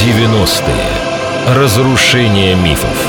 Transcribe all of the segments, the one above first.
90-е. Разрушение мифов.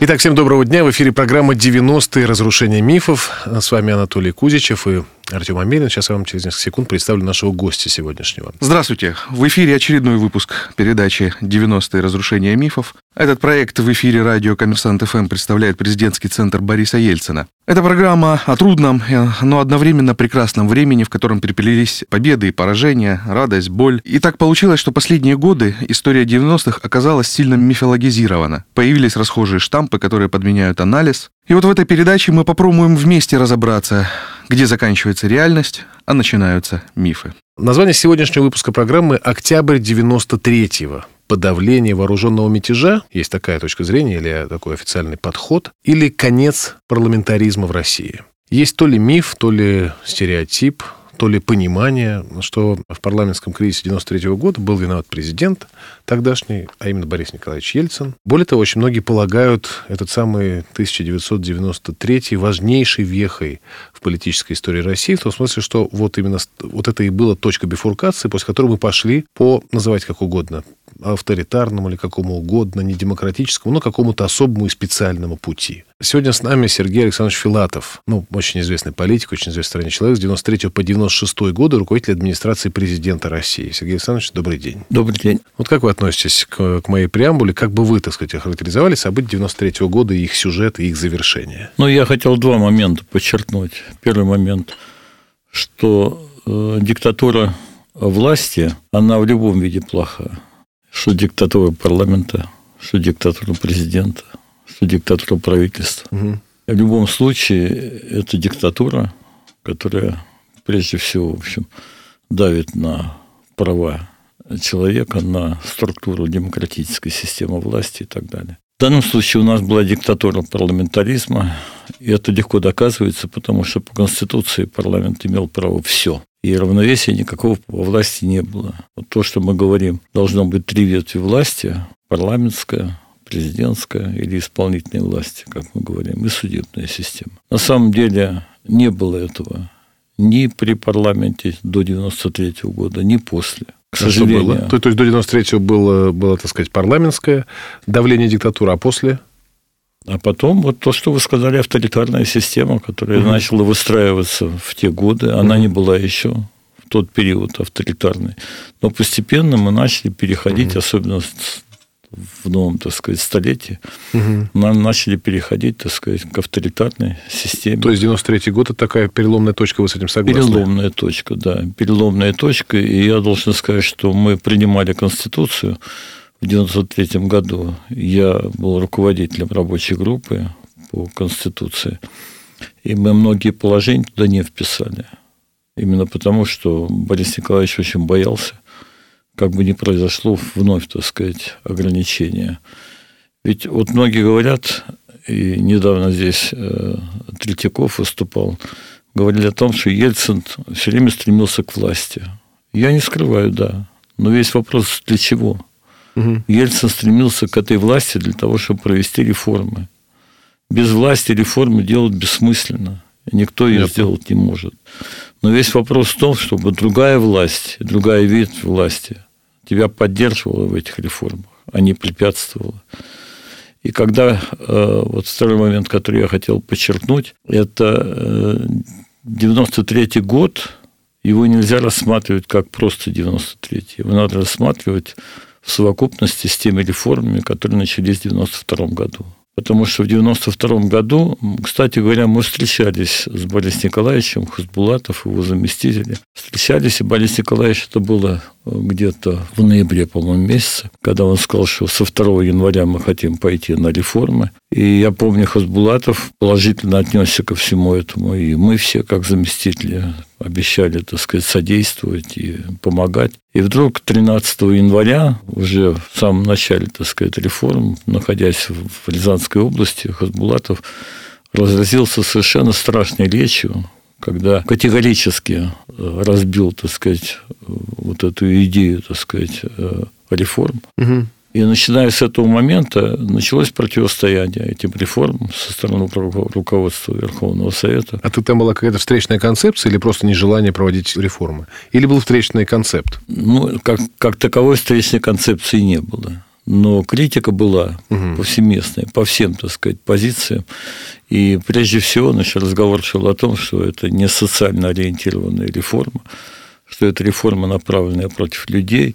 Итак, всем доброго дня. В эфире программа «90-е. Разрушение мифов». С вами Анатолий Кузичев и Артем Амелин. Сейчас я вам через несколько секунд представлю нашего гостя сегодняшнего. Здравствуйте. В эфире очередной выпуск передачи «90-е. Разрушение мифов». Этот проект в эфире радио «Коммерсант ФМ» представляет президентский центр Бориса Ельцина. Это программа о трудном, но одновременно прекрасном времени, в котором переплелись победы и поражения, радость, боль. И так получилось, что последние годы история 90-х оказалась сильно мифологизирована. Появились расхожие штампы, которые подменяют анализ. И вот в этой передаче мы попробуем вместе разобраться, где заканчивается реальность, а начинаются мифы. Название сегодняшнего выпуска программы «Октябрь 93-го» подавление вооруженного мятежа, есть такая точка зрения или такой официальный подход, или конец парламентаризма в России. Есть то ли миф, то ли стереотип, то ли понимание, что в парламентском кризисе 93 года был виноват президент тогдашний, а именно Борис Николаевич Ельцин. Более того, очень многие полагают этот самый 1993 важнейшей вехой в политической истории России, в том смысле, что вот именно вот это и была точка бифуркации, после которой мы пошли по, называть как угодно, авторитарному или какому угодно, не демократическому, но какому-то особому и специальному пути. Сегодня с нами Сергей Александрович Филатов, ну, очень известный политик, очень известный стране человек, с 93 по 96 годы руководитель администрации президента России. Сергей Александрович, добрый день. Добрый день. Вот как вы относитесь к, к моей преамбуле? Как бы вы, так сказать, охарактеризовали события 93 года, их сюжет и их завершение? Ну, я хотел два момента подчеркнуть. Первый момент, что э, диктатура власти, она в любом виде плохая что диктатура парламента, что диктатура президента, что диктатура правительства. Угу. В любом случае, это диктатура, которая прежде всего, в общем, давит на права человека, на структуру демократической системы власти и так далее. В данном случае у нас была диктатура парламентаризма, и это легко доказывается, потому что по Конституции парламент имел право все и равновесия никакого во власти не было. Вот то, что мы говорим, должно быть три ветви власти, парламентская, президентская или исполнительной власти, как мы говорим, и судебная система. На самом деле не было этого ни при парламенте до 93 -го года, ни после. К сожалению. Что было? То, то есть до 93-го было, было, так сказать, парламентское давление диктатуры, а после? А потом вот то, что вы сказали, авторитарная система, которая угу. начала выстраиваться в те годы, она угу. не была еще в тот период авторитарной. Но постепенно мы начали переходить, угу. особенно в новом, так сказать, столетии, угу. мы начали переходить, так сказать, к авторитарной системе. То есть 93 год – это такая переломная точка, вы с этим согласны? Переломная точка, да. Переломная точка. И я должен сказать, что мы принимали Конституцию в 1993 году я был руководителем рабочей группы по Конституции, и мы многие положения туда не вписали. Именно потому, что Борис Николаевич очень боялся, как бы не произошло вновь, так сказать, ограничения. Ведь вот многие говорят, и недавно здесь э, Третьяков выступал, говорили о том, что Ельцин все время стремился к власти. Я не скрываю, да. Но весь вопрос для чего? Угу. Ельцин стремился к этой власти для того, чтобы провести реформы. Без власти реформы делать бессмысленно. Никто ее Нет. сделать не может. Но весь вопрос в том, чтобы другая власть, другая вид власти тебя поддерживала в этих реформах, а не препятствовала. И когда э, вот второй момент, который я хотел подчеркнуть, это э, 93 год, его нельзя рассматривать как просто 93 Его надо рассматривать в совокупности с теми реформами, которые начались в 1992 году. Потому что в 1992 году, кстати говоря, мы встречались с Борисом Николаевичем, Хасбулатов, его заместители. Встречались, и Борис Николаевич, это было э, где-то в ноябре, по-моему, месяце, когда он сказал, что со 2 января мы хотим пойти на реформы. И я помню, Хасбулатов положительно отнесся ко всему этому. И мы все, как заместители, обещали, так сказать, содействовать и помогать. И вдруг 13 января, уже в самом начале, так сказать, реформ, находясь в Рязанской области, Хасбулатов разразился совершенно страшной речью, когда категорически э, разбил, так сказать, вот эту идею, так сказать, э, реформ. Угу. И начиная с этого момента началось противостояние этим реформам со стороны руководства Верховного Совета. А тут там была какая-то встречная концепция или просто нежелание проводить реформы? Или был встречный концепт? Ну, как, как таковой встречной концепции не было но критика была угу. повсеместная по всем, так сказать, позициям. И прежде всего наш разговор шел о том, что это не социально ориентированная реформа, что это реформа, направленная против людей.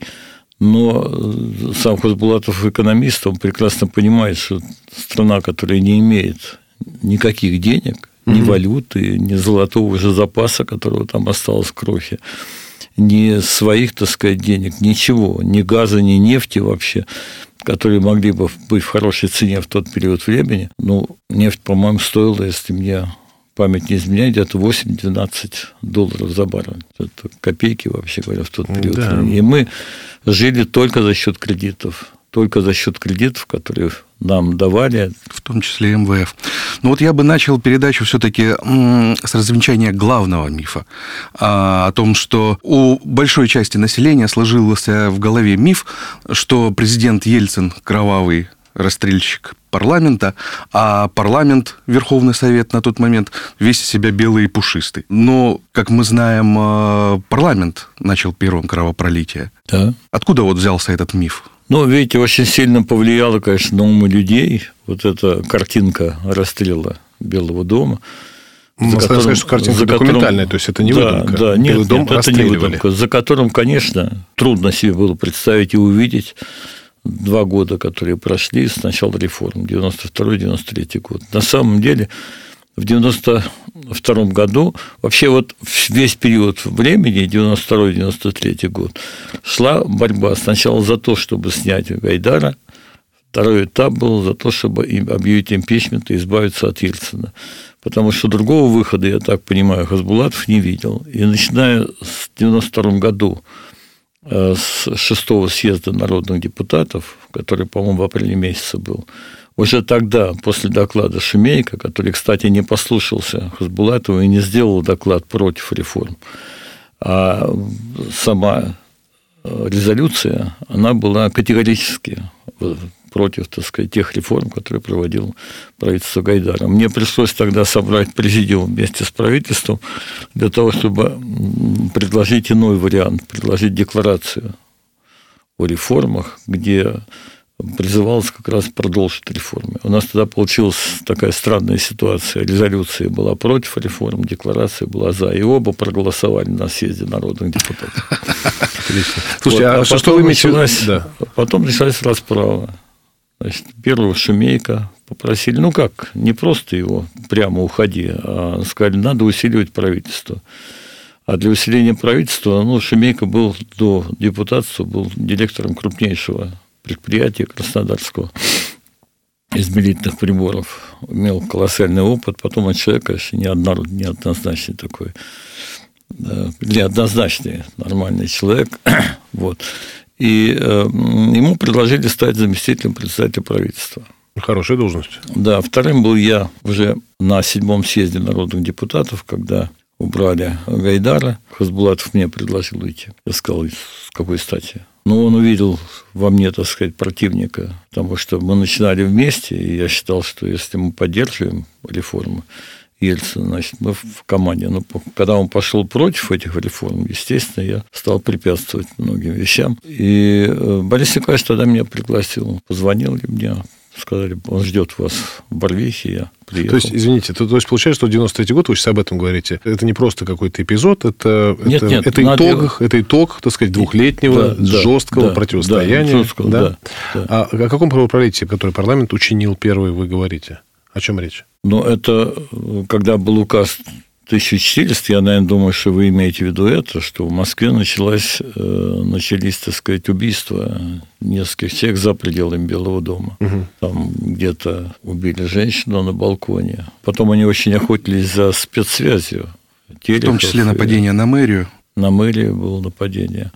Но э, сам Хасбулатов экономист, он прекрасно понимает, что страна, которая не имеет никаких денег, ни валюты, ни золотого же запаса, которого там осталось в крохе, ни своих, так сказать, денег, ничего, ни газа, ни нефти вообще, которые могли бы быть в хорошей цене в тот период времени. Ну, нефть, по-моему, стоила, если мне память не изменяет, где-то 8-12 долларов за баррель. Это копейки, вообще говоря, в тот период. Да. И мы жили только за счет кредитов только за счет кредитов, которые нам давали. В том числе МВФ. Ну вот я бы начал передачу все-таки с развенчания главного мифа а, о том, что у большой части населения сложился в голове миф, что президент Ельцин кровавый расстрельщик парламента, а парламент, Верховный Совет на тот момент, весь из себя белый и пушистый. Но, как мы знаем, а, парламент начал первым кровопролитие. Да. Откуда вот взялся этот миф? Ну, видите, очень сильно повлияло, конечно, на умы людей вот эта картинка расстрела Белого дома. Можно которым, сказать, что картинка за документальная, то есть это не да, выдумка. Да, нет, дом нет это не выдумка, за которым, конечно, трудно себе было представить и увидеть два года, которые прошли с начала реформ, 92-93 год. На самом деле, в 92 году, вообще вот весь период времени, 92-93 год, шла борьба сначала за то, чтобы снять Гайдара, второй этап был за то, чтобы объявить импичмент и избавиться от Ельцина. Потому что другого выхода, я так понимаю, Хасбулатов не видел. И начиная с 92 году, э, с шестого съезда народных депутатов, который, по-моему, в апреле месяце был, уже тогда, после доклада Шумейка, который, кстати, не послушался Хасбулатова и не сделал доклад против реформ, а сама э, резолюция, она была категорически против, так сказать, тех реформ, которые проводил правительство Гайдара. Мне пришлось тогда собрать президиум вместе с правительством для того, чтобы предложить иной вариант, предложить декларацию о реформах, где призывалось как раз продолжить реформы. У нас тогда получилась такая странная ситуация. Резолюция была против реформ, декларация была за. И оба проголосовали на съезде народных депутатов. Отлично. Слушайте, вот, а, а что, что вы началась, да. Потом началась расправа. Значит, первого Шумейка попросили, ну как, не просто его прямо уходи, а сказали, надо усиливать правительство. А для усиления правительства, ну, Шумейка был до депутатства, был директором крупнейшего предприятия Краснодарского измерительных приборов. Имел колоссальный опыт. Потом он человек, конечно, неоднозначный такой. Неоднозначный нормальный человек. вот. И э, ему предложили стать заместителем председателя правительства. Хорошая должность. Да, вторым был я уже на седьмом съезде народных депутатов, когда убрали Гайдара. Хасбулатов мне предложил уйти. Я сказал, с какой стати? Ну, он увидел во мне, так сказать, противника, потому что мы начинали вместе, и я считал, что если мы поддерживаем реформы Ельцина, значит, мы в команде. Но когда он пошел против этих реформ, естественно, я стал препятствовать многим вещам. И э, Борис Николаевич тогда меня пригласил, позвонил мне, сказали, он ждет вас в Барвихе, я приехал. То есть, извините, то, то есть получается, что 93 год, вы сейчас об этом говорите, это не просто какой-то эпизод, это, нет, это, нет, это, надо... итог, это итог, так сказать, двухлетнего да, жесткого да, противостояния. Да, жесткого, да? Да, да. А о каком правоправителии, который парламент учинил первый, вы говорите? О чем речь? Ну, это когда был указ 1400, я, наверное, думаю, что вы имеете в виду это, что в Москве началось, э, начались, так сказать, убийства нескольких человек за пределами Белого дома. Угу. Там где-то убили женщину на балконе. Потом они очень охотились за спецсвязью. Терехов, в том числе нападение на мэрию. На мэрию было нападение.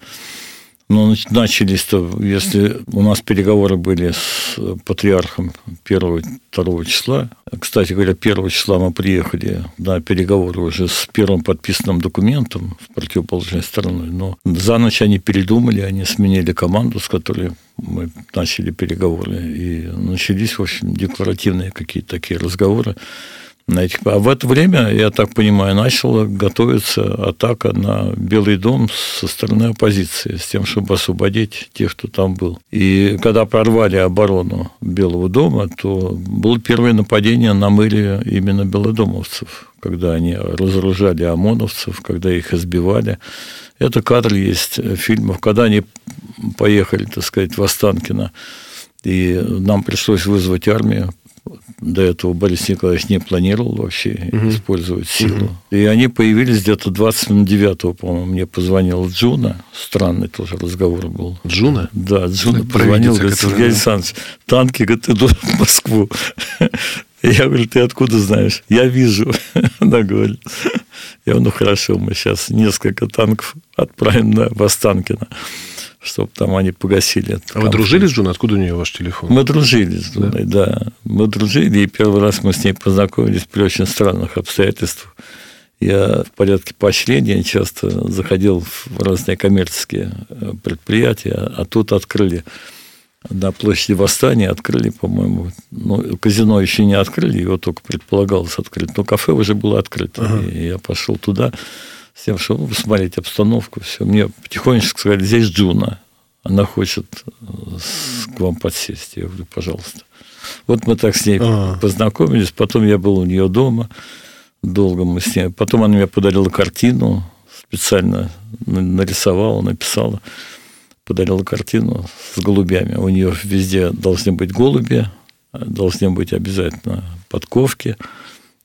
Ну, начались-то, если у нас переговоры были с патриархом 1-2 числа. Кстати говоря, 1 числа мы приехали на переговоры уже с первым подписанным документом с противоположной стороной. Но за ночь они передумали, они сменили команду, с которой мы начали переговоры. И начались, в общем, декларативные какие-то такие разговоры. А в это время, я так понимаю, начала готовиться атака на Белый дом со стороны оппозиции, с тем, чтобы освободить тех, кто там был. И когда прорвали оборону Белого дома, то было первое нападение на мэрию именно белодомовцев, когда они разоружали ОМОНовцев, когда их избивали. Это кадр есть фильмов, когда они поехали, так сказать, в Останкино, и нам пришлось вызвать армию, до этого Борис Николаевич не планировал вообще угу. использовать силу. Угу. И они появились где-то 29-го, по-моему, мне позвонил Джуна. Странный тоже разговор был. Джуна? Да, Джуна позвонил, говорит, Сергей да. Александрович, танки, говорит, идут в Москву. Я говорю, ты откуда знаешь? Я вижу. Она говорит. Я говорю, ну хорошо, мы сейчас несколько танков отправим на Востанкино чтобы там они погасили. А вы дружили с Джуной? Откуда у нее ваш телефон? Мы дружили с Джуной, да. да. Мы дружили, и первый раз мы с ней познакомились при очень странных обстоятельствах. Я в порядке поощрения часто заходил в разные коммерческие э, предприятия, а тут открыли на площади Восстания, открыли, по-моему, ну, казино еще не открыли, его только предполагалось открыть, но кафе уже было открыто. Ага. И я пошел туда, с тем, чтобы посмотреть обстановку, все. Мне потихонечку сказали, здесь Джуна, она хочет э, к вам подсесть. Я говорю, пожалуйста. Вот мы так с ней А-а-а. познакомились, потом я был у нее дома, долго мы с ней. Потом она мне подарила картину, специально нарисовала, написала, подарила картину с голубями. У нее везде должны быть голуби, должны быть обязательно подковки –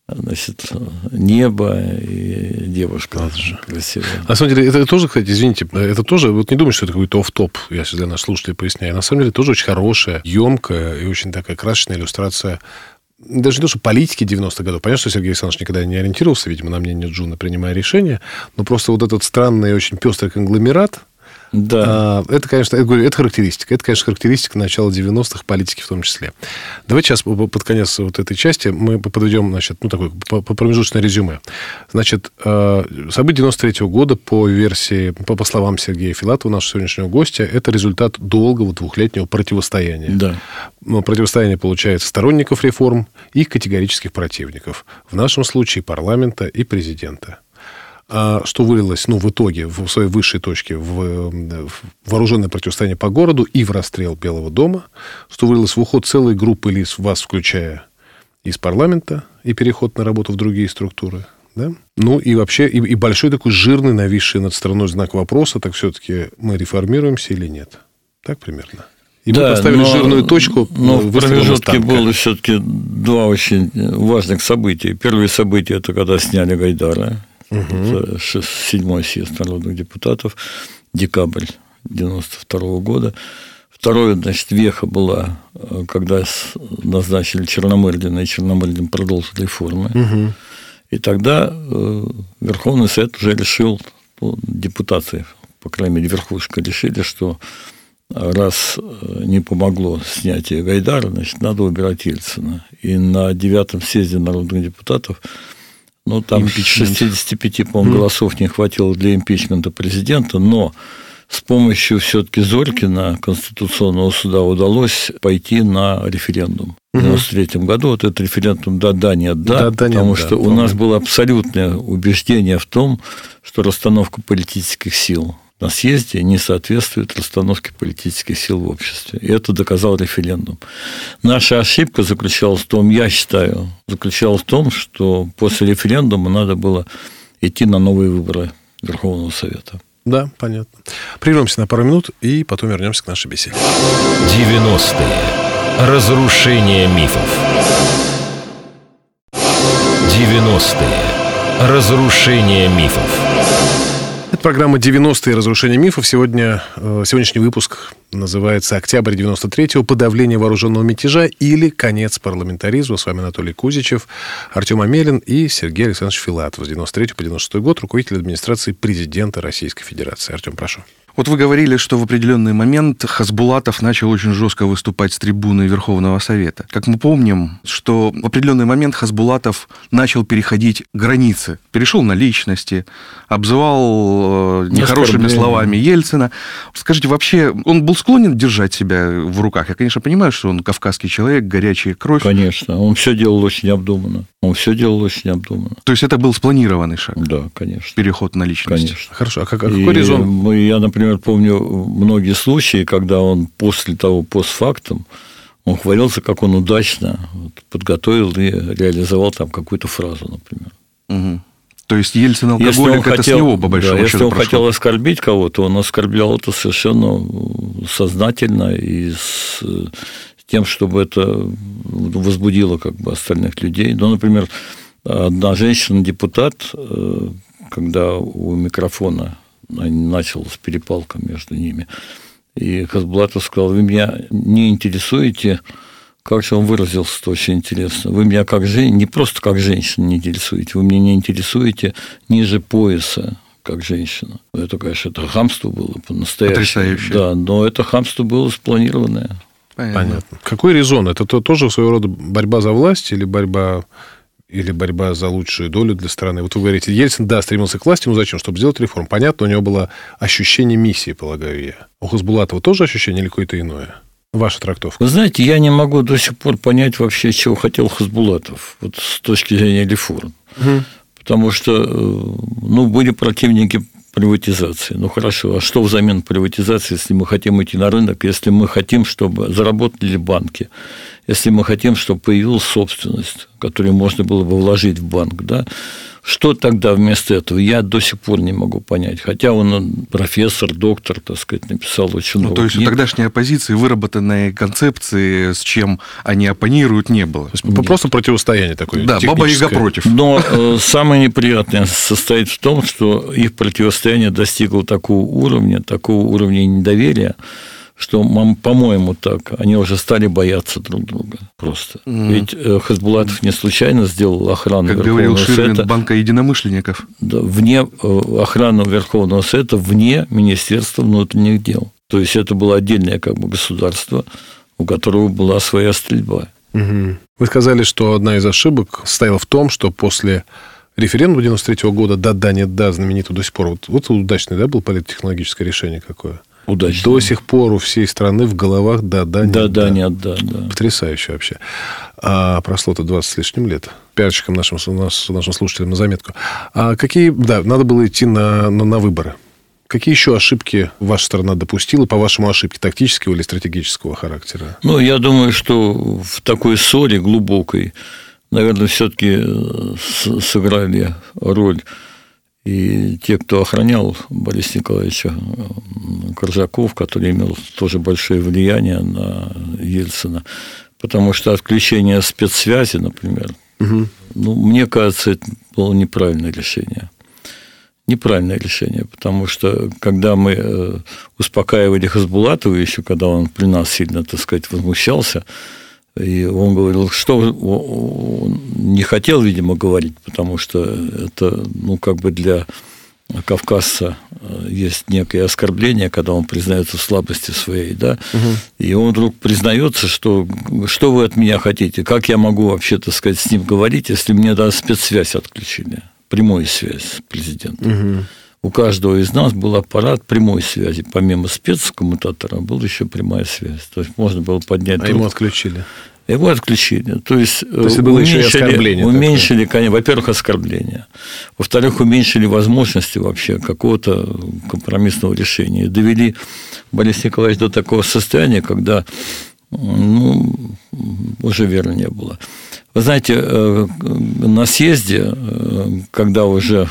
значит, небо и девушка же. красивая. На самом деле, это тоже, кстати, извините, это тоже, вот не думайте, что это какой-то оф-топ, я сейчас для наших слушателей поясняю. На самом деле, тоже очень хорошая, емкая и очень такая красочная иллюстрация даже не то, что политики 90-х годов. Понятно, что Сергей Александрович никогда не ориентировался, видимо, на мнение Джуна, принимая решения, но просто вот этот странный, очень пестрый конгломерат, да. А, это, конечно, это, это характеристика. Это, конечно, характеристика начала 90-х, политики в том числе. Давайте сейчас под конец вот этой части мы подведем, значит, ну, такое промежуточное резюме. Значит, а, события 93 -го года по версии, по, по словам Сергея Филатова, нашего сегодняшнего гостя, это результат долгого двухлетнего противостояния. Да. Противостояние, получается, сторонников реформ и категорических противников. В нашем случае парламента и президента. А что вылилось, ну, в итоге, в своей высшей точке, в, в вооруженное противостояние по городу и в расстрел Белого дома, что вылилось в уход целой группы лиц, вас включая из парламента, и переход на работу в другие структуры. Да? Ну и вообще, и, и большой такой жирный, нависший над страной знак вопроса, так все-таки мы реформируемся или нет? Так примерно. И да, мы поставили но, жирную точку. Но в промежутке было все-таки два очень важных события. Первое событие – это когда сняли Гайдара Угу. Седьмой съезд народных депутатов, декабрь 92 года. Второе, значит, веха была, э, когда назначили Черномырдина, и Черномырдин продолжил реформы. Угу. И тогда э, Верховный Совет уже решил, ну, депутаты, по крайней мере, верхушка, решили, что раз э, не помогло снятие Гайдара, значит, надо убирать Ельцина. И на девятом съезде народных депутатов ну, там Импичмент. 65, по-моему, голосов не хватило для импичмента президента, но с помощью все-таки Зорькина Конституционного суда удалось пойти на референдум. В 1993 году вот этот референдум «да-да, нет-да», да, да, потому нет, что да, у помню. нас было абсолютное убеждение в том, что расстановка политических сил на съезде не соответствует расстановке политических сил в обществе. И это доказал референдум. Наша ошибка заключалась в том, я считаю, заключалась в том, что после референдума надо было идти на новые выборы Верховного Совета. Да, понятно. Прервемся на пару минут и потом вернемся к нашей беседе. 90-е. Разрушение мифов. 90-е. Разрушение мифов. Программа «90-е. Разрушение мифов». Сегодня, э, сегодняшний выпуск называется «Октябрь 93-го. Подавление вооруженного мятежа или конец парламентаризма». С вами Анатолий Кузичев, Артем Амелин и Сергей Александрович Филатов. С 93 по 96 год руководитель администрации президента Российской Федерации. Артем, прошу. Вот вы говорили, что в определенный момент Хасбулатов начал очень жестко выступать с трибуны Верховного Совета. Как мы помним, что в определенный момент Хасбулатов начал переходить границы, перешел на личности, обзывал э, нехорошими словами Ельцина. Скажите, вообще он был склонен держать себя в руках? Я, конечно, понимаю, что он кавказский человек, горячая кровь. Конечно, он все делал очень обдуманно. Он все делал очень обдуманно. То есть это был спланированный шаг? Да, конечно. Переход на личность? Конечно. Хорошо, а, как, а какой резон? Я, например, помню многие случаи, когда он после того постфактум, он хвалился, как он удачно подготовил и реализовал там какую-то фразу, например. Угу. То есть Ельцин алкоголик, это хотел, с него, по большому да, счету, Если он прошло. хотел оскорбить кого-то, он оскорблял это совершенно сознательно и с тем, чтобы это возбудило как бы остальных людей. Ну, например, одна женщина-депутат, когда у микрофона началась перепалка между ними, и Хасбулатов сказал, вы меня не интересуете, как же он выразился, это очень интересно. Вы меня как женщина, не просто как женщина не интересуете, вы меня не интересуете ниже пояса, как женщина. Это, конечно, это хамство было по-настоящему. Потрясающе. Да, но это хамство было спланированное. Понятно. Понятно. Какой резон? Это то, тоже своего рода борьба за власть или борьба или борьба за лучшую долю для страны? Вот вы говорите, Ельцин, да, стремился к власти, но зачем? Чтобы сделать реформу. Понятно, у него было ощущение миссии, полагаю я. У Хасбулатова тоже ощущение или какое-то иное? Ваша трактовка. Вы знаете, я не могу до сих пор понять вообще, чего хотел Хасбулатов, вот с точки зрения реформ. Угу. Потому что, ну, были противники приватизации. Ну хорошо, а что взамен приватизации, если мы хотим идти на рынок, если мы хотим, чтобы заработали банки, если мы хотим, чтобы появилась собственность, которую можно было бы вложить в банк, да? Что тогда вместо этого? Я до сих пор не могу понять. Хотя он профессор, доктор, так сказать, написал очень ну, много То есть книг. у тогдашней оппозиции выработанной концепции, с чем они оппонируют, не было. То есть Нет. просто противостояние такое. Да, Баба Яга против. Но э, самое неприятное состоит в том, что их противостояние достигло такого уровня, такого уровня недоверия, что, по-моему, так, они уже стали бояться друг друга просто. Mm. Ведь э, Хасбулатов не случайно сделал охрану как Верховного говорил Ширвин, Совета. банка единомышленников. Да, вне э, охрану Верховного Совета, вне Министерства внутренних дел. То есть это было отдельное как бы государство, у которого была своя стрельба. Угу. Вы сказали, что одна из ошибок состояла в том, что после референдума 93 -го года «да-да, нет-да» знаменитый до сих пор. Вот, вот удачный, да, был политтехнологическое решение какое? Удачно. До сих пор у всей страны в головах да, да, нет, да, да, да. нет, да, да. Потрясающе вообще. А прошло-то 20 с лишним лет. Пиарщикам нашим, нашим слушателям на заметку. А какие... Да, надо было идти на, на, на выборы. Какие еще ошибки ваша страна допустила, по-вашему, ошибки тактического или стратегического характера? Ну, я думаю, что в такой ссоре глубокой, наверное, все-таки сыграли роль и те, кто охранял Бориса Николаевича Коржаков, который имел тоже большое влияние на Ельцина, потому что отключение спецсвязи, например, угу. ну, мне кажется, это было неправильное решение. Неправильное решение, потому что когда мы успокаивали Хасбулатова еще, когда он при нас сильно, так сказать, возмущался, и он говорил, что он не хотел, видимо, говорить, потому что это, ну, как бы для кавказца есть некое оскорбление, когда он признается в слабости своей, да, угу. и он вдруг признается, что что вы от меня хотите, как я могу вообще, так сказать, с ним говорить, если мне даже спецсвязь отключили, прямую связь с президентом. Угу. У каждого из нас был аппарат прямой связи. Помимо спецкоммутатора был еще прямая связь. То есть можно было поднять... А ему отключили? Его отключили. То есть, То есть было еще и оскорбление. Уменьшили, конечно, во-первых, оскорбление. Во-вторых, уменьшили возможности вообще какого-то компромиссного решения. Довели Борис Николаевич до такого состояния, когда ну, уже верно не было. Вы знаете, на съезде, когда уже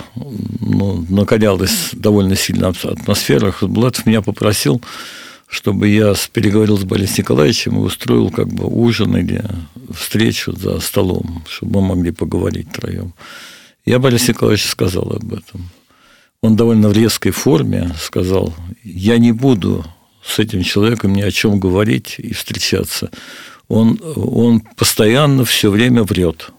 ну, накалялась довольно сильно атмосфера, Хасбулатов меня попросил, чтобы я переговорил с Борисом Николаевичем и устроил как бы ужин или встречу за столом, чтобы мы могли поговорить втроем. Я Борису Николаевичу сказал об этом. Он довольно в резкой форме сказал, я не буду с этим человеком ни о чем говорить и встречаться. Он, он постоянно все время врет.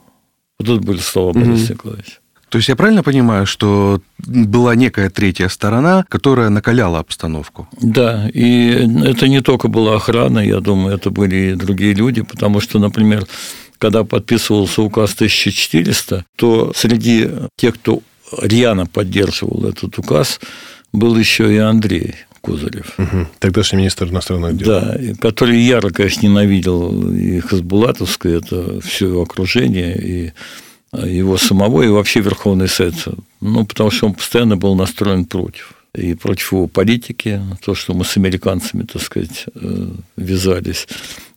Вот это были слова Бориса mm-hmm. Николаевича. То есть я правильно понимаю, что была некая третья сторона, которая накаляла обстановку? Да, и это не только была охрана, я думаю, это были и другие люди, потому что, например, когда подписывался указ 1400, то среди тех, кто рьяно поддерживал этот указ, был еще и Андрей Козырев. Угу. Тогдашний министр иностранных дел. Да, который яро, конечно, ненавидел и Хасбулатовское, это все его окружение, и его самого, и вообще Верховный Совет. Ну, потому что он постоянно был настроен против. И против его политики, то, что мы с американцами, так сказать, э, вязались,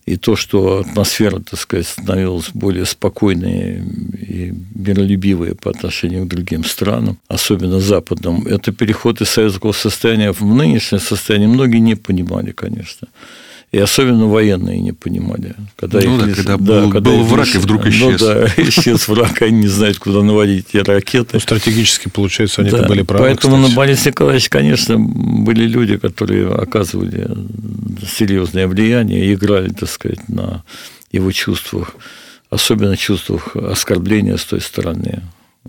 и то, что атмосфера, так сказать, становилась более спокойной и миролюбивой по отношению к другим странам, особенно западным, это переход из советского состояния в нынешнее состояние многие не понимали, конечно. И особенно военные не понимали. Когда ну, их, да, когда, да, был, когда был враг, и вдруг исчез. Ну, да, исчез враг, они не знают, куда наводить эти ракеты. Ну, стратегически, получается, они да, были правы. Поэтому кстати. на Борис Николаевич, конечно, были люди, которые оказывали серьезное влияние играли, так сказать, на его чувствах, особенно чувствах оскорбления с той стороны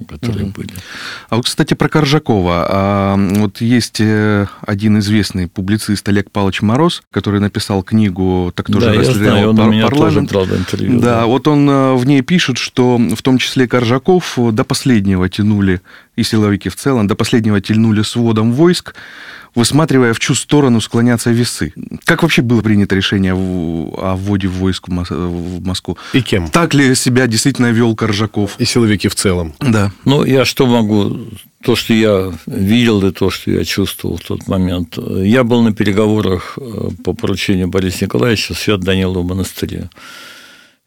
которые угу. были. А вот, кстати, про Коржакова. А, вот есть э, один известный публицист Олег Павлович Мороз, который написал книгу «Так тоже да, расстрелял пар- меня парламент». Тоже брал интервью, да, да, вот он э, в ней пишет, что в том числе Коржаков до последнего тянули, и силовики в целом, до последнего тянули сводом войск, высматривая, в чью сторону склонятся весы. Как вообще было принято решение о вводе войск в Москву? И кем? Так ли себя действительно вел Коржаков? И силовики в целом. Да. Ну, я что могу... То, что я видел, и то, что я чувствовал в тот момент. Я был на переговорах э, по поручению Бориса Николаевича в Свят-Даниловом монастыре.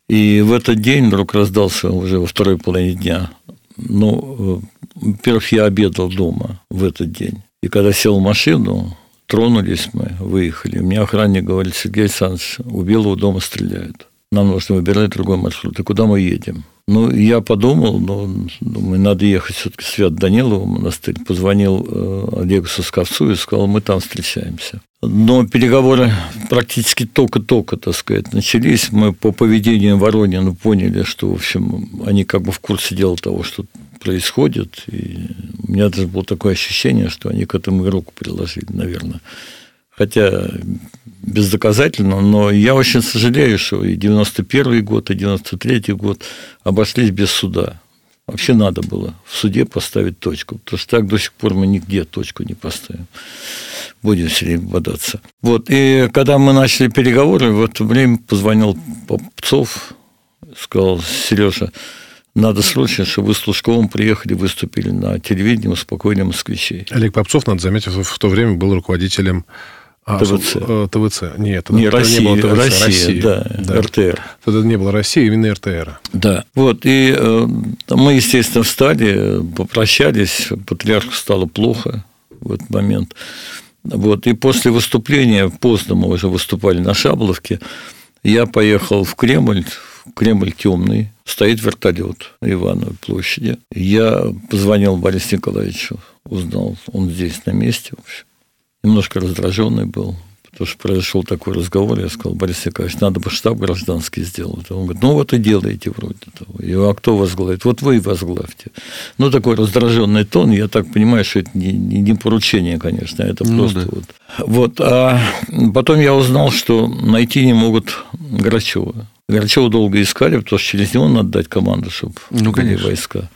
И в этот день вдруг раздался уже во второй половине дня. Ну, э, во-первых, я обедал дома в этот день. И когда сел в машину, тронулись мы, выехали. Мне охранник говорит, Сергей Александрович, у Белого дома стреляют. Нам нужно выбирать другой маршрут. И куда мы едем? Ну, я подумал, ну, думаю, надо ехать все-таки в Свят Данилову монастырь. Позвонил э, Олегу Сосковцу и сказал, мы там встречаемся. Но переговоры практически только-только, так сказать, начались. Мы по поведению Воронина поняли, что, в общем, они как бы в курсе дела того, что происходит. И у меня даже было такое ощущение, что они к этому руку приложили, наверное. Хотя бездоказательно, но я очень сожалею, что и 91 год, и 93 год обошлись без суда. Вообще надо было в суде поставить точку, потому что так до сих пор мы нигде точку не поставим. Будем все время бодаться. Вот, и когда мы начали переговоры, в это время позвонил Попцов, сказал, Сережа, надо срочно, чтобы вы с Лужковым приехали, выступили на телевидении, успокоили москвичей. Олег Попцов, надо заметить, в то время был руководителем а, ТВЦ. Э, ТВЦ. Нет, не, Россия, не было ТВЦ. Россия, Россия, да, да, РТР. Тогда не было России, именно РТР. Да. Вот, и э, мы, естественно, встали, попрощались, патриарху стало плохо в этот момент. Вот, и после выступления, поздно мы уже выступали на Шабловке, я поехал в Кремль, Кремль темный, стоит вертолет на Ивановой площади. Я позвонил Борису Николаевичу, узнал, он здесь на месте, в общем. Немножко раздраженный был, потому что произошел такой разговор, я сказал, Борис Николаевич, надо бы штаб гражданский сделать. Он говорит, ну вот и делаете вроде того. И, а кто возглавит? Вот вы и возглавьте. Ну, такой раздраженный тон, я так понимаю, что это не, не поручение, конечно, это ну, просто да. вот. Вот, а потом я узнал, что найти не могут Грачева. Горчева долго искали, потому что через него надо дать команду, чтобы ну, были войска.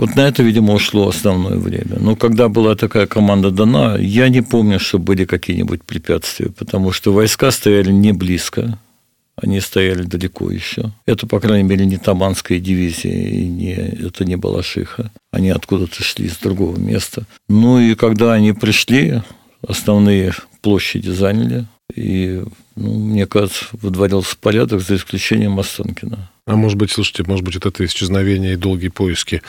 Вот на это, видимо, ушло основное время. Но когда была такая команда дана, я не помню, что были какие-нибудь препятствия, потому что войска стояли не близко, они стояли далеко еще. Это, по крайней мере, не Таманская дивизия, и не, это не Балашиха. Они откуда-то шли с другого места. Ну и когда они пришли, основные площади заняли, и, ну, мне кажется, выдворился порядок, за исключением Останкина. А может быть, слушайте, может быть, вот это исчезновение и долгие поиски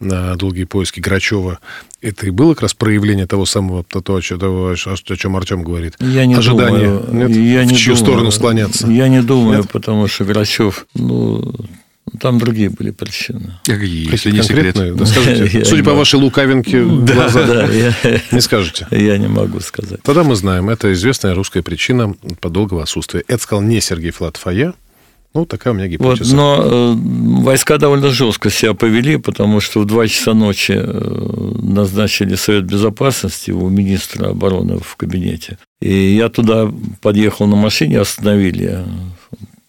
долгие поиски Грачева, это и было как раз проявление того самого, того, о чем Артем говорит? Я не Ожидание. думаю. Нет? Я в не чью думаю. сторону склоняться? Я не думаю, Нет? потому что Грачев, ну, там другие были причины. Какие, если не секрет? Да скажите. Судя по вашей лукавинке глаза, да, не скажете. Я не могу сказать. Тогда мы знаем, это известная русская причина по долгого отсутствия. Это сказал не Сергей Флатов, а я. Ну, такая у меня Вот, гипотеза. но э, войска довольно жестко себя повели, потому что в 2 часа ночи э, назначили Совет Безопасности у министра обороны в кабинете. И я туда подъехал на машине, остановили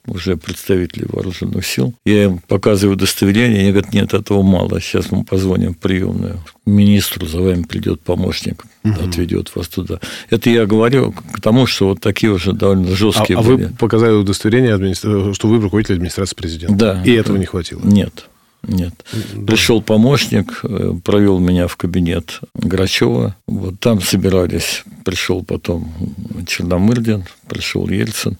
уже представители вооруженных сил. Я им показываю удостоверение, они говорят, нет, этого мало, сейчас мы позвоним в приемную. Министру за вами придет помощник, отведет вас туда. Это я говорю к тому, что вот такие уже довольно А, жесткие а были. вы показали удостоверение, администра- что вы руководитель администрации президента. Да. И этого не хватило. Нет, нет. Пришел помощник, э, провел меня в кабинет Грачева. Вот там собирались. Пришел потом Черномырдин, пришел Ельцин.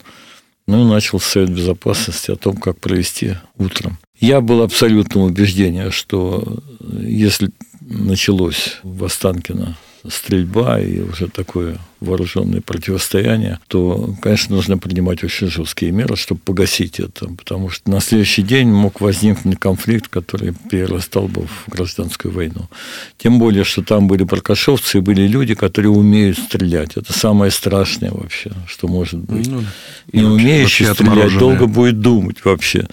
Ну и начал Совет Безопасности о том, как провести утром. Я был абсолютного убеждения, что если началось в Останкино стрельба и уже такое вооруженное противостояние, то, конечно, нужно принимать очень жесткие меры, чтобы погасить это, потому что на следующий день мог возникнуть конфликт, который перерастал бы в гражданскую войну. Тем более, что там были баркашовцы и были люди, которые умеют стрелять. Это самое страшное вообще, что может быть. Ну, Не вообще- умеющий стрелять долго будет думать вообще.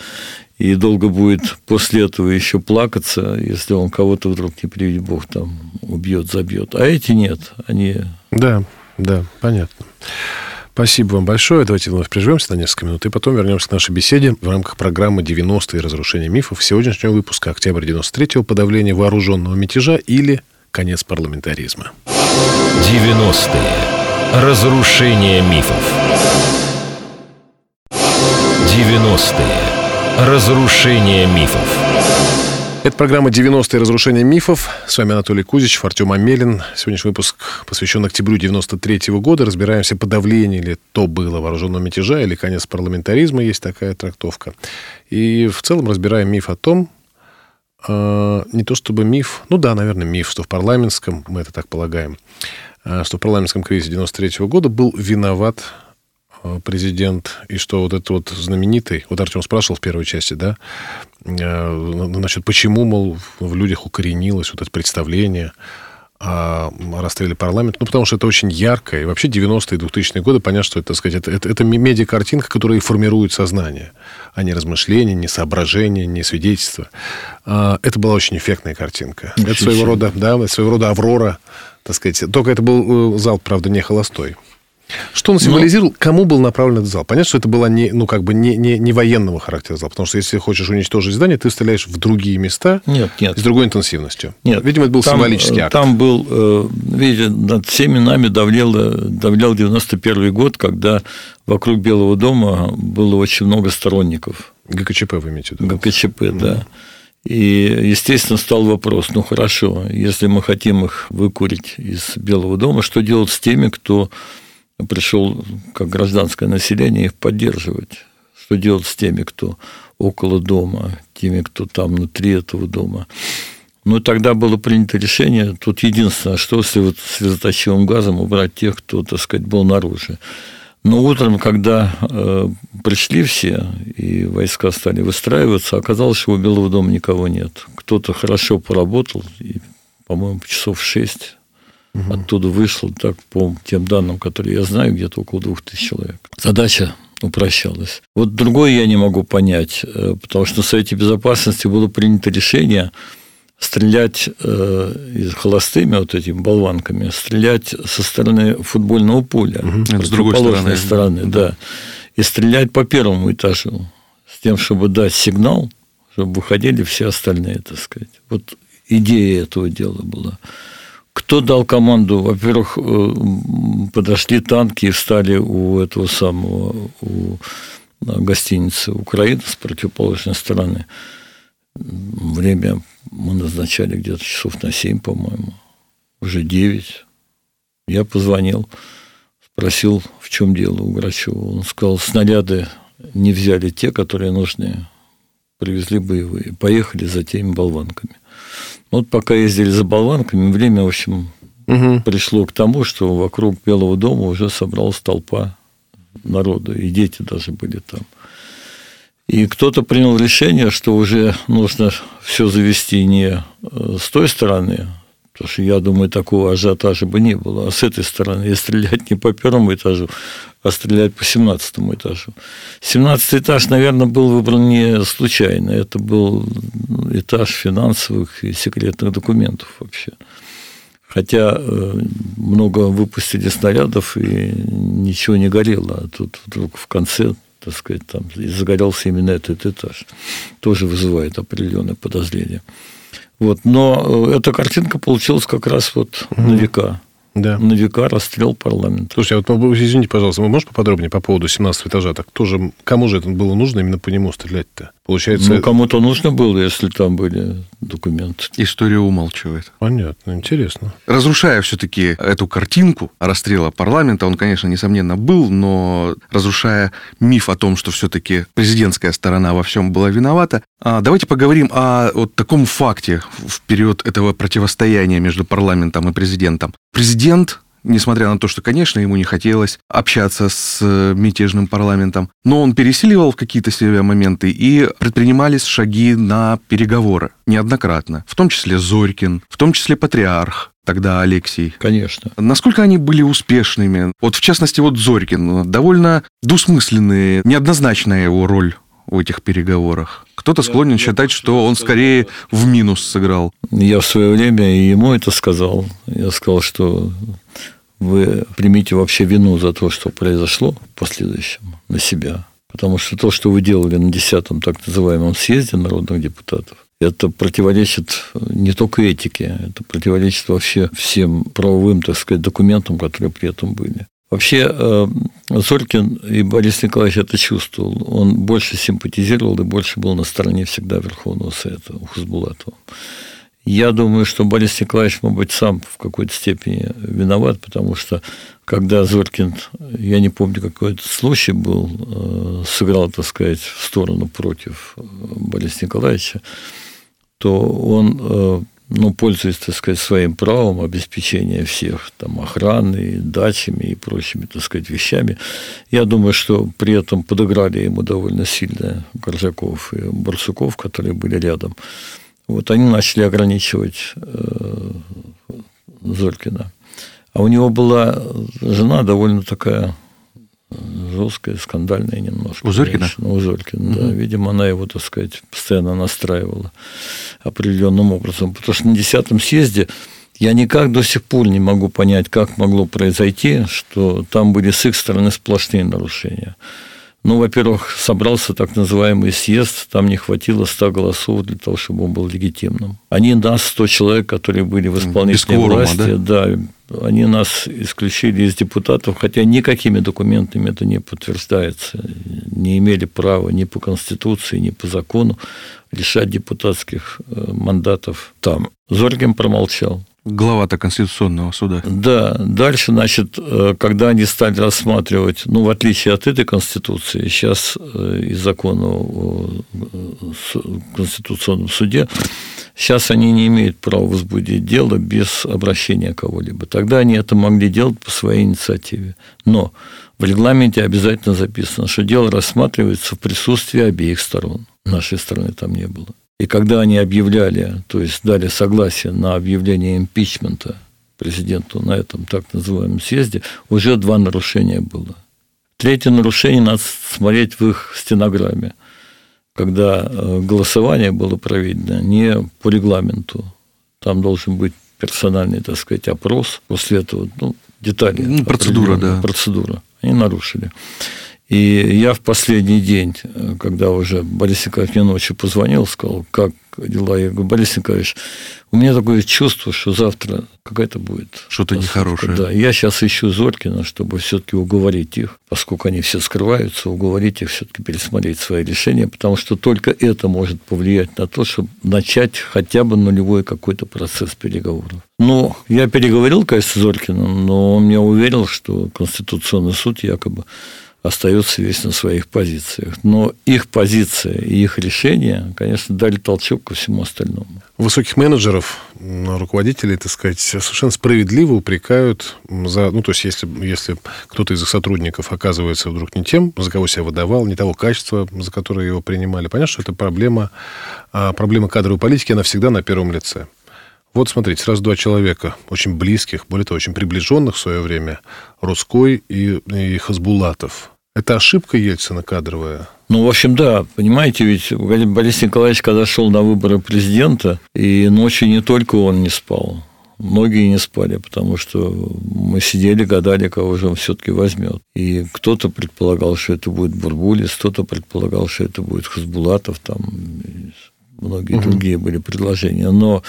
И долго будет после этого еще плакаться, если он кого-то вдруг, не приведет Бог, там убьет, забьет. А эти нет. Они Да, да, понятно. Спасибо вам большое. Давайте вновь прервемся на несколько минут и потом вернемся к нашей беседе в рамках программы «90-е. Разрушение мифов» сегодняшнего выпуска «Октябрь 93-го. Подавление вооруженного мятежа» или «Конец парламентаризма». 90-е. Разрушение мифов. 90-е. Разрушение мифов. Это программа «90-е. Разрушение мифов». С вами Анатолий Кузич, Артем Амелин. Сегодняшний выпуск посвящен октябрю 93 года. Разбираемся, подавление ли то было вооруженного мятежа или конец парламентаризма, есть такая трактовка. И в целом разбираем миф о том, э, не то чтобы миф, ну да, наверное, миф, что в парламентском, мы это так полагаем, э, что в парламентском кризисе 93 года был виноват э, президент, и что вот этот вот знаменитый, вот Артем спрашивал в первой части, да, значит, почему, мол, в людях укоренилось вот это представление о расстреле парламента, ну, потому что это очень ярко, и вообще 90-е и 2000-е годы, понятно, что это, так сказать, это, это, это медиа-картинка, которая и формирует сознание, а не размышления, не соображения, не свидетельства. А, Это была очень эффектная картинка. это своего рода, да, своего рода Аврора, так сказать. Только это был э, зал, правда, не холостой. Что он символизировал? Кому был направлен этот зал? Понятно, что это была не, ну, как бы не, не, не военного характера зал, потому что если хочешь уничтожить здание, ты стреляешь в другие места Нет, нет. с другой интенсивностью. Нет. Видимо, это был Там, символический э, акт. Там был, э, видите, над всеми нами давлел, давлял 91 год, когда вокруг Белого дома было очень много сторонников ГКЧП вы имеете в виду? ГКЧП, да. И, естественно, стал вопрос, ну хорошо, если мы хотим их выкурить из Белого дома, что делать с теми, кто пришел как гражданское население их поддерживать? Что делать с теми, кто около дома, теми, кто там внутри этого дома? Ну, тогда было принято решение, тут единственное, что с вот слезоточивым газом убрать тех, кто, так сказать, был наружу. Но утром, когда э, пришли все, и войска стали выстраиваться, оказалось, что у Белого дома никого нет. Кто-то хорошо поработал, и, по-моему, часов шесть оттуда вышло, так, по тем данным, которые я знаю, где-то около двух тысяч человек. Задача упрощалась. Вот другое я не могу понять, э, потому что на Совете Безопасности было принято решение стрелять э, холостыми вот этими болванками, стрелять со стороны футбольного поля, Это с другой противоположной стороны. стороны, да, и стрелять по первому этажу, с тем, чтобы дать сигнал, чтобы выходили все остальные, так сказать. Вот идея этого дела была. Кто дал команду? Во-первых, э, подошли танки и встали у этого самого у гостиницы Украина с противоположной стороны. Время мы назначали где-то часов на 7, по-моему. Уже 9. Я позвонил, спросил, в чем дело у Грачева. Он сказал, снаряды не взяли те, которые нужны. Привезли боевые. Поехали за теми болванками. Вот пока ездили за болванками, время, в общем, Мгм. пришло к тому, что вокруг Белого дома уже собралась толпа народа, и дети даже были там. И кто-то принял решение, что уже нужно все завести не э, с той стороны, Потому что, я думаю, такого ажиотажа бы не было. А с этой стороны, если стрелять не по первому этажу, а стрелять по 17 этажу. 17 этаж, наверное, был выбран не случайно. Это был этаж финансовых и секретных документов вообще. Хотя э, много выпустили снарядов, и ничего не горело. А тут вдруг в конце, так сказать, там загорелся именно этот этаж. Тоже вызывает определенное подозрение. Вот. Но э, эта картинка получилась как раз вот угу. на века да. на века расстрел парламента. Слушайте, а вот извините, пожалуйста, вы можете поподробнее по поводу 17 этажа? Так тоже, кому же это было нужно именно по нему стрелять-то? Получается... Ну, кому-то нужно было, если там были документы. История умалчивает. Понятно, интересно. Разрушая все-таки эту картинку расстрела парламента, он, конечно, несомненно был, но разрушая миф о том, что все-таки президентская сторона во всем была виновата, а, давайте поговорим о вот таком факте в период этого противостояния между парламентом и президентом. Президент несмотря на то, что, конечно, ему не хотелось общаться с э, мятежным парламентом, но он пересиливал в какие-то себя моменты и предпринимались шаги на переговоры неоднократно, в том числе Зорькин, в том числе Патриарх, тогда Алексей. Конечно. Насколько они были успешными? Вот в частности, вот Зорькин, довольно двусмысленная, неоднозначная его роль в этих переговорах. Кто-то склонен считать, что он скорее в минус сыграл. Я в свое время ему это сказал. Я сказал, что вы примите вообще вину за то, что произошло в последующем на себя. Потому что то, что вы делали на 10-м так называемом съезде народных депутатов, это противоречит не только этике, это противоречит вообще всем правовым, так сказать, документам, которые при этом были. Вообще э, Зорькин и Борис Николаевич это чувствовал. Он больше симпатизировал и больше был на стороне всегда Верховного Совета у Хасбулатова. Я думаю, что Борис Николаевич, может быть, сам в какой-то степени виноват, потому что когда Зоркин, я не помню, какой это случай был, э, сыграл, так сказать, в сторону против э, Бориса Николаевича, то он, ну, пользуясь, так сказать, своим правом обеспечения всех там охраны, дачами и прочими, так сказать, вещами, я думаю, что при этом подыграли ему довольно сильно Горжаков и Барсуков, которые были рядом. Вот они начали ограничивать э, Зорькина. А у него была жена довольно такая жесткая, скандальная немножко. У Зорькина? Женщина, у Зорькина, угу. да. Видимо, она его, так сказать, постоянно настраивала определенным образом. Потому что на 10-м съезде я никак до сих пор не могу понять, как могло произойти, что там были с их стороны сплошные нарушения. Ну, во-первых, собрался так называемый съезд, там не хватило 100 голосов для того, чтобы он был легитимным. Они нас, 100 человек, которые были в исполнительной кворума, власти, да? да, они нас исключили из депутатов, хотя никакими документами это не подтверждается. Не имели права ни по Конституции, ни по закону лишать депутатских э, мандатов там. Зоргин промолчал глава-то Конституционного суда. Да, дальше, значит, э, когда они стали рассматривать, ну, в отличие от этой Конституции, сейчас э, из закона о э, Конституционном суде, сейчас они не имеют права возбудить дело без обращения кого-либо. Тогда они это могли делать по своей инициативе. Но в регламенте обязательно записано, что дело рассматривается в присутствии обеих сторон. Нашей стороны там не было. И когда они объявляли, то есть дали согласие на объявление импичмента президенту на этом так называемом съезде, уже два нарушения было. Третье нарушение надо смотреть в их стенограмме, когда э, голосование было проведено не по регламенту. Там должен быть персональный, так сказать, опрос. После этого, ну, детали. Ну, процедура, да. Процедура. Они нарушили. И я в последний день, когда уже Борис Николаевич мне ночью позвонил, сказал, как дела, я говорю, Борис Николаевич, у меня такое чувство, что завтра какая-то будет... Что-то нехорошее. Да, я сейчас ищу Зорькина, чтобы все-таки уговорить их, поскольку они все скрываются, уговорить их все-таки пересмотреть свои решения, потому что только это может повлиять на то, чтобы начать хотя бы нулевой какой-то процесс переговоров. Ну, я переговорил, конечно, с Зорькиным, но он меня уверил, что Конституционный суд якобы остается весь на своих позициях. Но их позиция и их решения, конечно, дали толчок ко всему остальному. Высоких менеджеров, руководителей, так сказать, совершенно справедливо упрекают за... Ну, то есть, если, если кто-то из их сотрудников оказывается вдруг не тем, за кого себя выдавал, не того качества, за которое его принимали, понятно, что это проблема, а, проблема кадровой политики, она всегда на первом лице. Вот смотрите, сразу два человека, очень близких, более того, очень приближенных в свое время, Русской и, и Хасбулатов. Это ошибка Ельцина кадровая? Ну, в общем, да, понимаете, ведь Борис Николаевич, когда шел на выборы президента, и ночью не только он не спал, многие не спали, потому что мы сидели, гадали, кого же он все-таки возьмет. И кто-то предполагал, что это будет Бурбулис, кто-то предполагал, что это будет Хасбулатов, там многие угу. другие были предложения. Но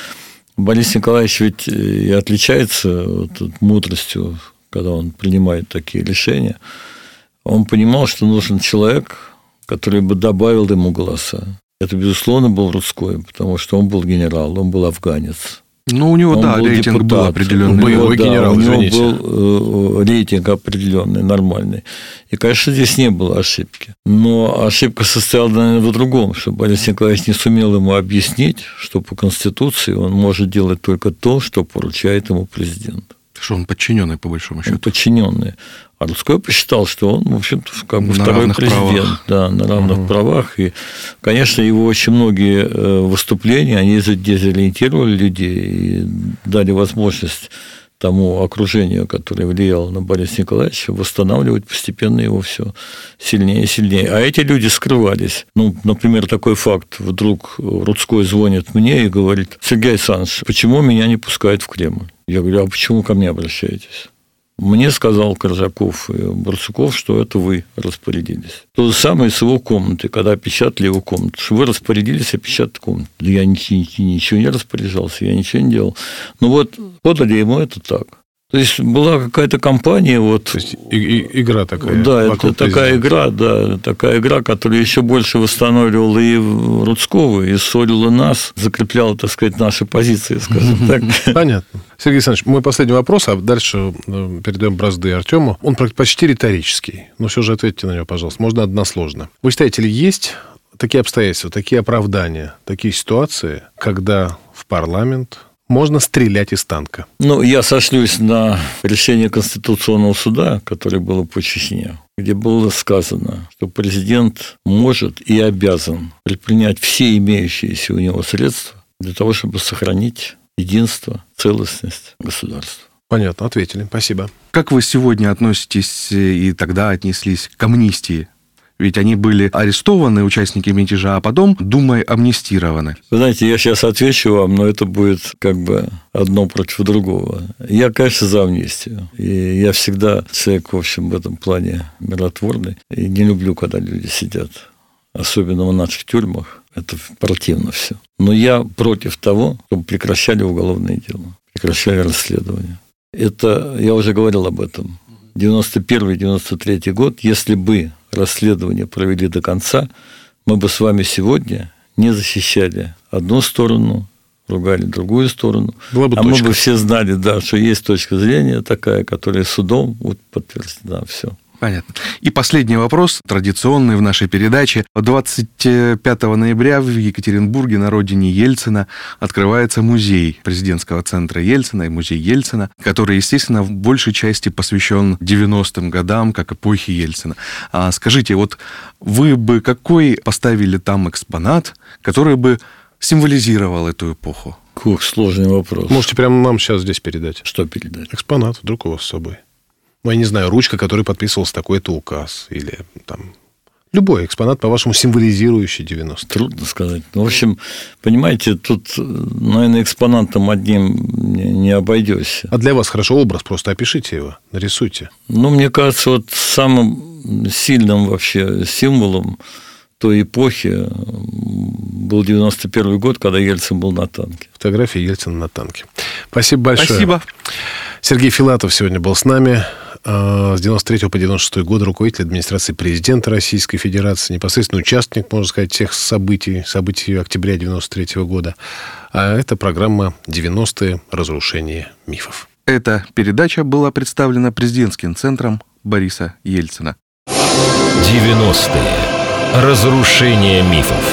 Борис Николаевич ведь и отличается вот, мудростью, когда он принимает такие решения. Он понимал, что нужен человек, который бы добавил ему голоса. Это, безусловно, был русской, потому что он был генерал, он был афганец. Ну, у него, он да, был рейтинг депутат, был определенный. Боевой да, генерал, у него извините. был э, рейтинг определенный, нормальный. И, конечно, здесь не было ошибки. Но ошибка состояла, наверное, в другом, что Борис Николаевич не сумел ему объяснить, что по Конституции он может делать только то, что поручает ему президент. Что он подчиненный, по большому Он счету. подчиненный. А Русской посчитал, что он, в общем-то, как бы На второй президент, правах. да, на равных Мгм. правах. И, конечно, его очень многие э, выступления, они дезориентировали людей и дали возможность тому окружению, которое влияло на Бориса Николаевича, восстанавливать постепенно его все сильнее и сильнее. А эти люди скрывались. Ну, например, такой факт. Вдруг Рудской звонит мне и говорит, Сергей Александрович, почему меня не пускают в Кремль? Я говорю, а почему ко мне обращаетесь? Мне сказал Коржаков и Барсуков, что это вы распорядились. То же самое с его комнатой, когда опечатали его комнату. Что вы распорядились опечатать комнату. Я ничего, ничего не распоряжался, я ничего не делал. Ну вот, подали ему это так. То есть была какая-то компания, вот, То есть и- и- игра такая. да, это такая игра, да, такая игра, которая еще больше восстанавливала и Рудского, и ссорила нас, закрепляла, так сказать, наши позиции, скажем так. Понятно. Сергей Александрович, мой последний вопрос, а дальше э, передаем бразды Артему. Он почти риторический, но все же ответьте на него, пожалуйста. Можно односложно. Вы считаете ли есть такие обстоятельства, такие оправдания, такие ситуации, когда в парламент можно стрелять из танка? Ну, я сошлюсь на решение Конституционного суда, которое было по Чечне, где было сказано, что президент может и обязан предпринять все имеющиеся у него средства для того, чтобы сохранить единство, целостность государства. Понятно, ответили. Спасибо. Как вы сегодня относитесь э, и тогда отнеслись к амнистии? Ведь они были арестованы, участники мятежа, а потом Думой амнистированы. Вы знаете, я сейчас отвечу вам, но это будет как бы одно против другого. Я, конечно, за амнистию. И я всегда человек, в общем, в этом плане миротворный. И не люблю, когда люди сидят, особенно в наших тюрьмах. Это противно все. Но я против того, чтобы прекращали уголовные дела, прекращали расследование. Это, я уже говорил об этом. 91-93 год, если бы расследование провели до конца, мы бы с вами сегодня не защищали одну сторону, ругали другую сторону. Была бы а мы точка. бы все знали, да, что есть точка зрения такая, которая судом вот подтверждена. Все. Понятно. И последний вопрос, традиционный в нашей передаче. 25 ноября в Екатеринбурге на родине Ельцина открывается музей президентского центра Ельцина и музей Ельцина, который, естественно, в большей части посвящен 90-м годам, как эпохе Ельцина. А скажите, вот вы бы какой поставили там экспонат, который бы символизировал эту эпоху? Какой сложный вопрос. Можете прямо нам сейчас здесь передать. Что передать? Экспонат вдруг у вас с собой. Ну, я не знаю, ручка, которой подписывался такой-то указ. Или там любой экспонат, по-вашему, символизирующий 90 Трудно сказать. Ну, в общем, понимаете, тут, э, наверное, экспонатом одним не, не обойдешься. А для вас хорошо образ, просто опишите его, нарисуйте. Ну, мне кажется, вот самым сильным вообще символом той эпохи был 91 год, когда Ельцин был на танке. Фотография Ельцина на танке. Спасибо большое. Спасибо. Сергей Филатов сегодня был с нами. Э, С 93 по 96 год руководитель администрации президента Российской Федерации, непосредственно участник, можно сказать, всех событий, событий октября 93 года. А это программа «90-е. Разрушение мифов». Эта передача была представлена президентским центром Бориса Ельцина. 90-е. Разрушение мифов.